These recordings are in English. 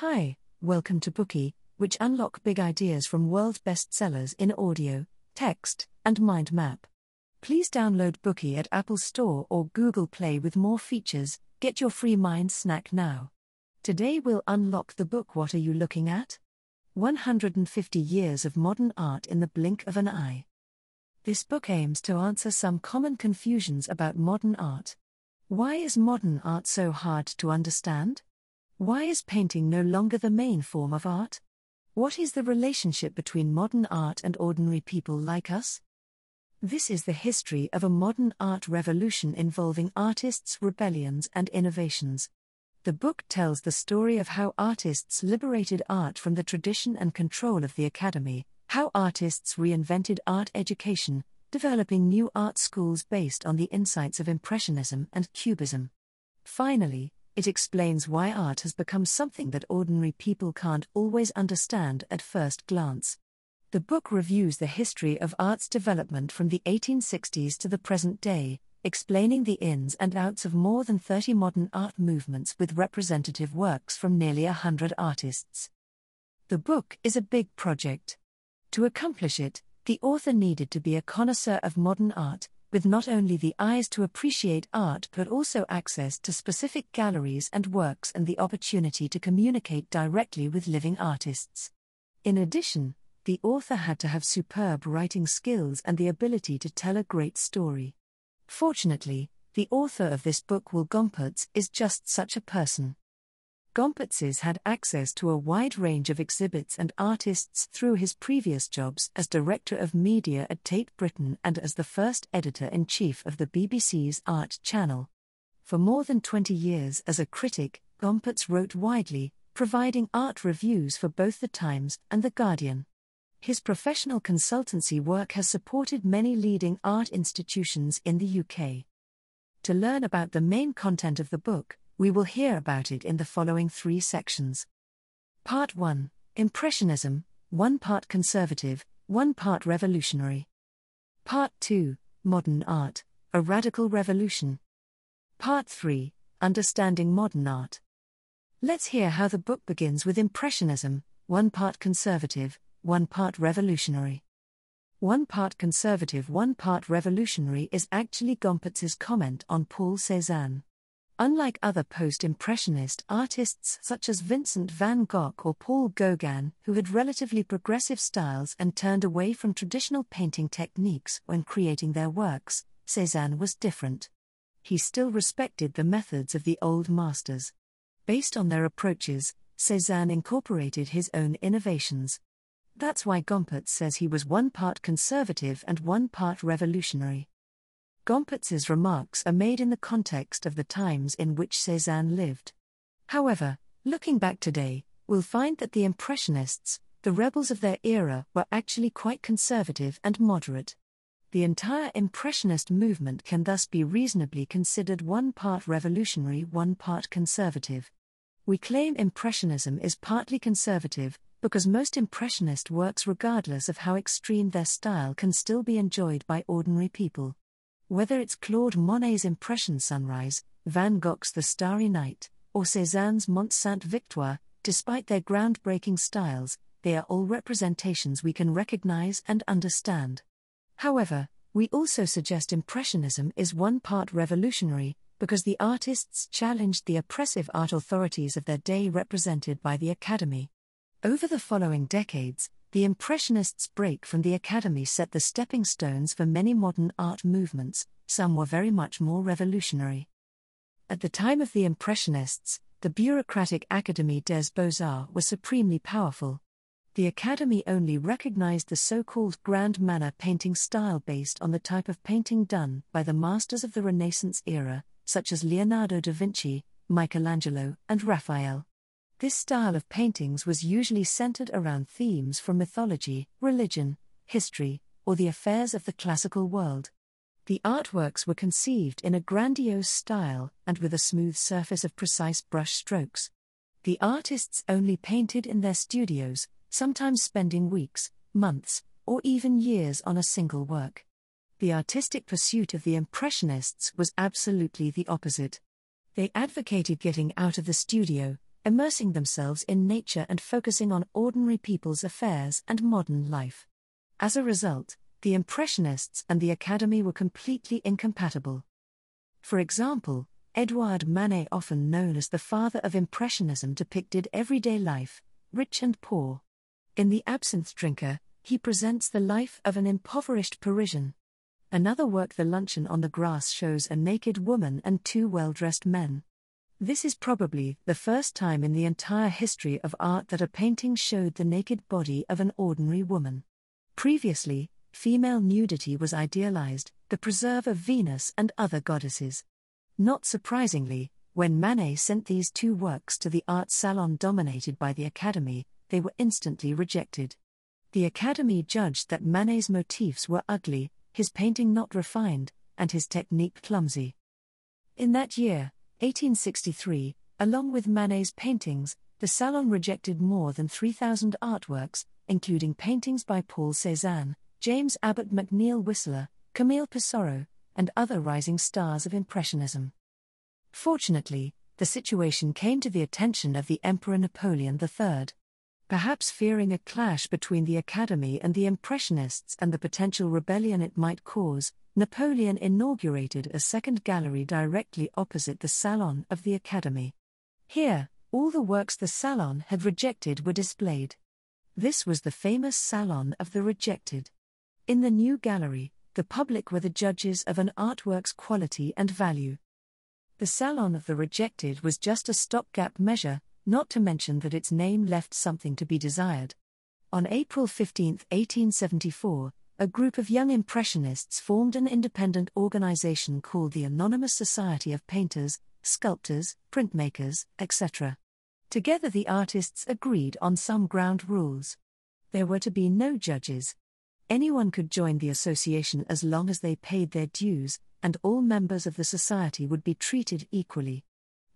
Hi, welcome to Bookey, which unlock big ideas from world bestsellers in audio, text, and mind map. Please download Bookey at Apple Store or Google Play with more features. Get your free mind snack now. Today we'll unlock the book What Are You Looking At? 150 Years of Modern Art in the Blink of an Eye. This book aims to answer some common confusions about modern art. Why is modern art so hard to understand? Why is painting no longer the main form of art? What is the relationship between modern art and ordinary people like us? This is the history of a modern art revolution involving artists, rebellions, and innovations. The book tells the story of how artists liberated art from the tradition and control of the academy, how artists reinvented art education, developing new art schools based on the insights of Impressionism and Cubism. Finally, it explains why art has become something that ordinary people can't always understand at first glance. The book reviews the history of art's development from the 1860s to the present day, explaining the ins and outs of more than 30 modern art movements with representative works from nearly hundred artists. The book is a big project. To accomplish it, the author needed to be a connoisseur of modern art, with not only the eyes to appreciate art but also access to specific galleries and works and the opportunity to communicate directly with living artists. In addition, the author had to have superb writing skills and the ability to tell a great story. Fortunately, the author of this book, Will Gompertz, is just such a person. Gompertz had access to a wide range of exhibits and artists through his previous jobs as Director of Media at Tate Britain and as the first editor in chief of the BBC's Art Channel. For more than 20 years as a critic, Gompertz wrote widely, providing art reviews for both The Times and The Guardian. His professional consultancy work has supported many leading art institutions in the UK. To learn about the main content of the book, we will hear about it in the following three sections. Part 1 Impressionism, one part conservative, one part revolutionary. Part 2 Modern Art, a radical revolution. Part 3 Understanding Modern Art. Let's hear how the book begins with Impressionism, one part conservative, one part revolutionary. One part conservative, one part revolutionary is actually Gompertz's comment on Paul Cézanne. Unlike other post Impressionist artists such as Vincent van Gogh or Paul Gauguin, who had relatively progressive styles and turned away from traditional painting techniques when creating their works, Cézanne was different. He still respected the methods of the old masters. Based on their approaches, Cézanne incorporated his own innovations. That's why Gompertz says he was one part conservative and one part revolutionary. Gompertz's remarks are made in the context of the times in which Cézanne lived. However, looking back today, we'll find that the Impressionists, the rebels of their era, were actually quite conservative and moderate. The entire Impressionist movement can thus be reasonably considered one part revolutionary, one part conservative. We claim Impressionism is partly conservative, because most Impressionist works, regardless of how extreme their style, can still be enjoyed by ordinary people. Whether it's Claude Monet's Impression Sunrise, Van Gogh's The Starry Night, or Cézanne's Mont Sainte Victoire, despite their groundbreaking styles, they are all representations we can recognize and understand. However, we also suggest Impressionism is one part revolutionary, because the artists challenged the oppressive art authorities of their day represented by the Academy. Over the following decades, the Impressionists' break from the Academy set the stepping stones for many modern art movements, some were very much more revolutionary. At the time of the Impressionists, the bureaucratic Académie des Beaux-Arts was supremely powerful. The Academy only recognized the so called grand manner painting style based on the type of painting done by the masters of the Renaissance era, such as Leonardo da Vinci, Michelangelo, and Raphael. This style of paintings was usually centered around themes from mythology, religion, history, or the affairs of the classical world. The artworks were conceived in a grandiose style and with a smooth surface of precise brush strokes. The artists only painted in their studios, sometimes spending weeks, months, or even years on a single work. The artistic pursuit of the Impressionists was absolutely the opposite. They advocated getting out of the studio, immersing themselves in nature and focusing on ordinary people's affairs and modern life. As a result, the Impressionists and the Academy were completely incompatible. For example, Edouard Manet, often known as the father of Impressionism, depicted everyday life, rich and poor. In The Absinthe Drinker, he presents the life of an impoverished Parisian. Another work, The Luncheon on the Grass, shows a naked woman and two well dressed men. This is probably the first time in the entire history of art that a painting showed the naked body of an ordinary woman. Previously, female nudity was idealized, the preserve of Venus and other goddesses. Not surprisingly, when Manet sent these two works to the art salon dominated by the Academy, they were instantly rejected. The Academy judged that Manet's motifs were ugly, his painting not refined, and his technique clumsy. In that year, 1863, along with Manet's paintings, the Salon rejected more than 3,000 artworks, including paintings by Paul Cézanne, James Abbott McNeill Whistler, Camille Pissarro, and other rising stars of Impressionism. Fortunately, the situation came to the attention of the Emperor Napoleon III. Perhaps fearing a clash between the Academy and the Impressionists and the potential rebellion it might cause, Napoleon inaugurated a second gallery directly opposite the Salon of the Academy. Here, all the works the Salon had rejected were displayed. This was the famous Salon of the Rejected. In the new gallery, the public were the judges of an artwork's quality and value. The Salon of the Rejected was just a stopgap measure, not to mention that its name left something to be desired. On April 15, 1874, a group of young Impressionists formed an independent organization called the Anonymous Society of Painters, Sculptors, Printmakers, etc. Together, the artists agreed on some ground rules. There were to be no judges. Anyone could join the association as long as they paid their dues, and all members of the society would be treated equally.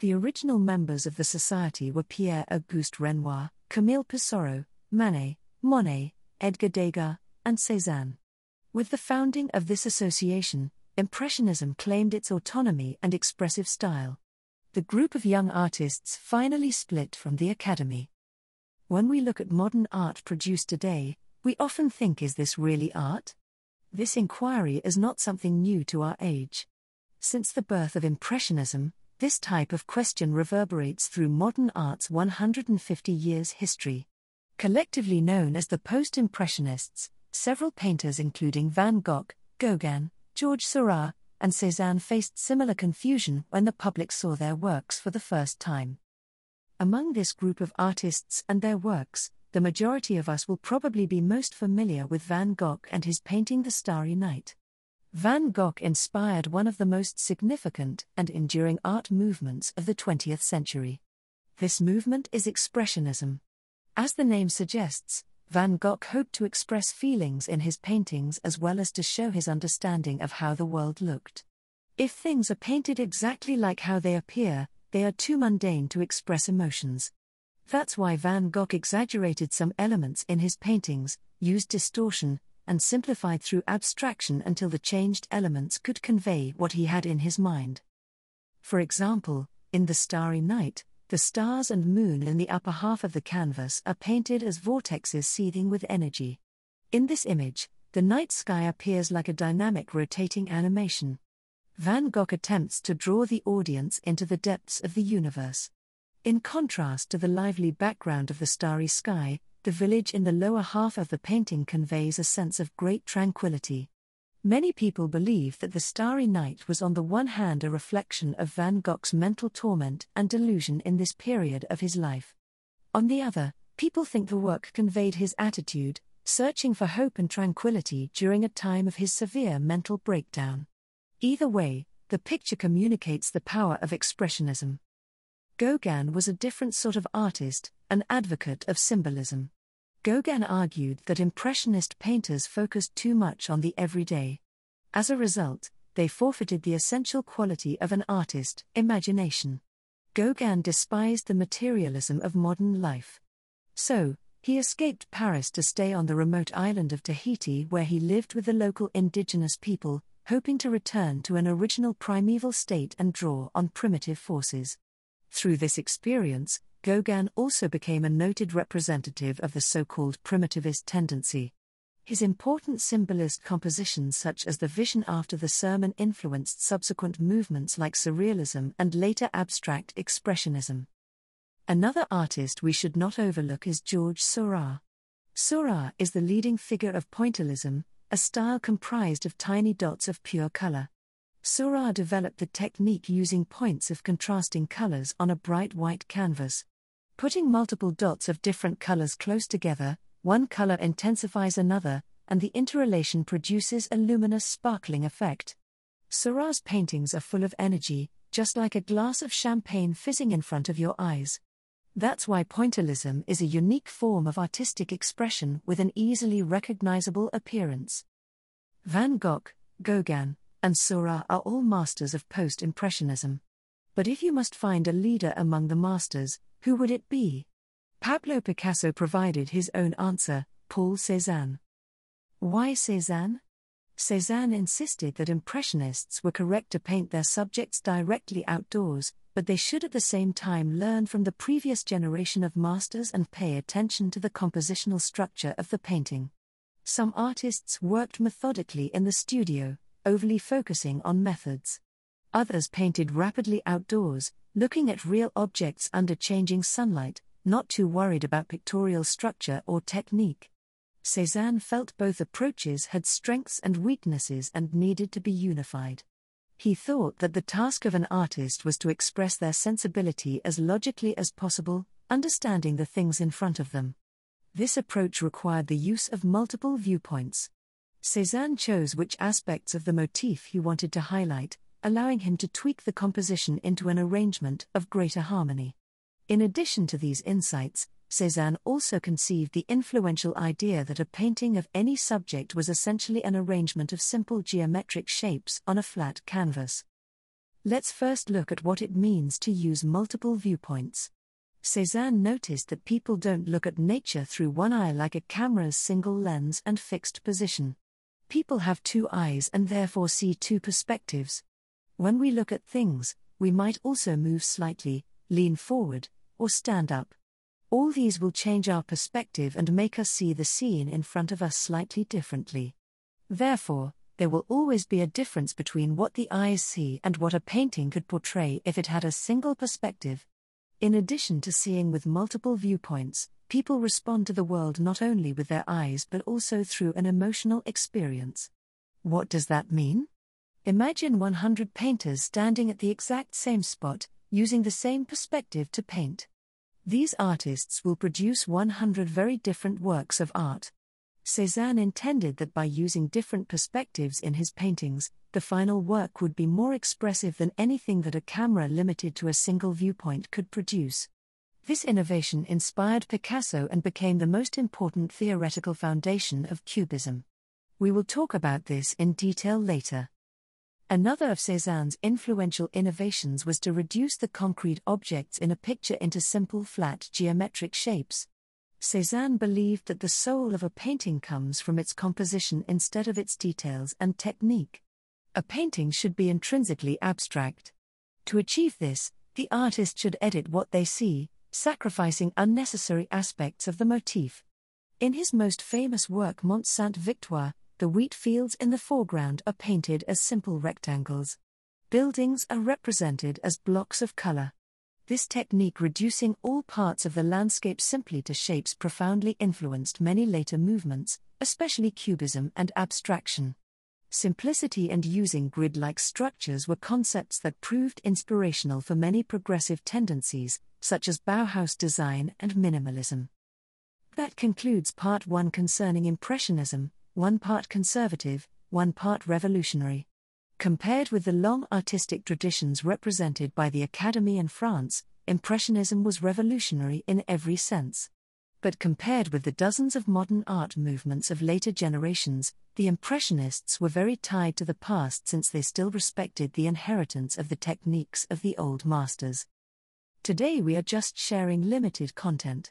The original members of the society were Pierre Auguste Renoir, Camille Pissarro, Manet, Monet, Edgar Degas, and Cézanne. With the founding of this association, Impressionism claimed its autonomy and expressive style. The group of young artists finally split from the Academy. When we look at modern art produced today, we often think is this really art? This inquiry is not something new to our age. Since the birth of Impressionism, this type of question reverberates through modern art's 150 years history. Collectively known as the Post Impressionists, several painters, including Van Gogh, Gauguin, Georges Seurat, and Cézanne, faced similar confusion when the public saw their works for the first time. Among this group of artists and their works, the majority of us will probably be most familiar with Van Gogh and his painting The Starry Night. Van Gogh inspired one of the most significant and enduring art movements of the 20th century. This movement is Expressionism. As the name suggests, Van Gogh hoped to express feelings in his paintings as well as to show his understanding of how the world looked. If things are painted exactly like how they appear, they are too mundane to express emotions. That's why Van Gogh exaggerated some elements in his paintings, used distortion, and simplified through abstraction until the changed elements could convey what he had in his mind. For example, in The Starry Night, the stars and moon in the upper half of the canvas are painted as vortexes seething with energy. In this image, the night sky appears like a dynamic rotating animation. Van Gogh attempts to draw the audience into the depths of the universe. In contrast to the lively background of the starry sky, the village in the lower half of the painting conveys a sense of great tranquility. Many people believe that the starry night was on the one hand a reflection of Van Gogh's mental torment and delusion in this period of his life. On the other, people think the work conveyed his attitude, searching for hope and tranquility during a time of his severe mental breakdown. Either way, the picture communicates the power of expressionism. Gauguin was a different sort of artist, an advocate of symbolism. Gauguin argued that Impressionist painters focused too much on the everyday. As a result, they forfeited the essential quality of an artist, imagination. Gauguin despised the materialism of modern life. So, he escaped Paris to stay on the remote island of Tahiti where he lived with the local indigenous people, hoping to return to an original primeval state and draw on primitive forces. Through this experience, Gauguin also became a noted representative of the so called primitivist tendency. His important symbolist compositions, such as The Vision after the Sermon, influenced subsequent movements like Surrealism and later abstract expressionism. Another artist we should not overlook is Georges Seurat. Seurat is the leading figure of pointillism, a style comprised of tiny dots of pure color. Seurat developed the technique using points of contrasting colors on a bright white canvas. Putting multiple dots of different colors close together, one color intensifies another, and the interrelation produces a luminous sparkling effect. Seurat's paintings are full of energy, just like a glass of champagne fizzing in front of your eyes. That's why pointillism is a unique form of artistic expression with an easily recognizable appearance. Van Gogh, Gauguin, and Seurat are all masters of post Impressionism. But if you must find a leader among the masters, who would it be? Pablo Picasso provided his own answer Paul Cézanne. Why Cézanne? Cézanne insisted that Impressionists were correct to paint their subjects directly outdoors, but they should at the same time learn from the previous generation of masters and pay attention to the compositional structure of the painting. Some artists worked methodically in the studio, overly focusing on methods. Others painted rapidly outdoors, looking at real objects under changing sunlight, not too worried about pictorial structure or technique. Cézanne felt both approaches had strengths and weaknesses and needed to be unified. He thought that the task of an artist was to express their sensibility as logically as possible, understanding the things in front of them. This approach required the use of multiple viewpoints. Cézanne chose which aspects of the motif he wanted to highlight, allowing him to tweak the composition into an arrangement of greater harmony. In addition to these insights, Cézanne also conceived the influential idea that a painting of any subject was essentially an arrangement of simple geometric shapes on a flat canvas. Let's first look at what it means to use multiple viewpoints. Cézanne noticed that people don't look at nature through one eye like a camera's single lens and fixed position. People have two eyes and therefore see two perspectives. When we look at things, we might also move slightly, lean forward, or stand up. All these will change our perspective and make us see the scene in front of us slightly differently. Therefore, there will always be a difference between what the eyes see and what a painting could portray if it had a single perspective. In addition to seeing with multiple viewpoints, people respond to the world not only with their eyes but also through an emotional experience. What does that mean? Imagine 100 painters standing at the exact same spot, using the same perspective to paint. These artists will produce 100 very different works of art. Cézanne intended that by using different perspectives in his paintings, the final work would be more expressive than anything that a camera limited to a single viewpoint could produce. This innovation inspired Picasso and became the most important theoretical foundation of Cubism. We will talk about this in detail later. Another of Cézanne's influential innovations was to reduce the concrete objects in a picture into simple flat geometric shapes. Cézanne believed that the soul of a painting comes from its composition instead of its details and technique. A painting should be intrinsically abstract. To achieve this, the artist should edit what they see, sacrificing unnecessary aspects of the motif. In his most famous work Mont Sainte Victoire, the wheat fields in the foreground are painted as simple rectangles. Buildings are represented as blocks of color. This technique, reducing all parts of the landscape simply to shapes, profoundly influenced many later movements, especially Cubism and abstraction. Simplicity and using grid like structures were concepts that proved inspirational for many progressive tendencies, such as Bauhaus design and minimalism. That concludes part 1 concerning Impressionism one part conservative, one part revolutionary. Compared with the long artistic traditions represented by the Academy in France, Impressionism was revolutionary in every sense. But compared with the dozens of modern art movements of later generations, the Impressionists were very tied to the past since they still respected the inheritance of the techniques of the old masters. Today we are just sharing limited content.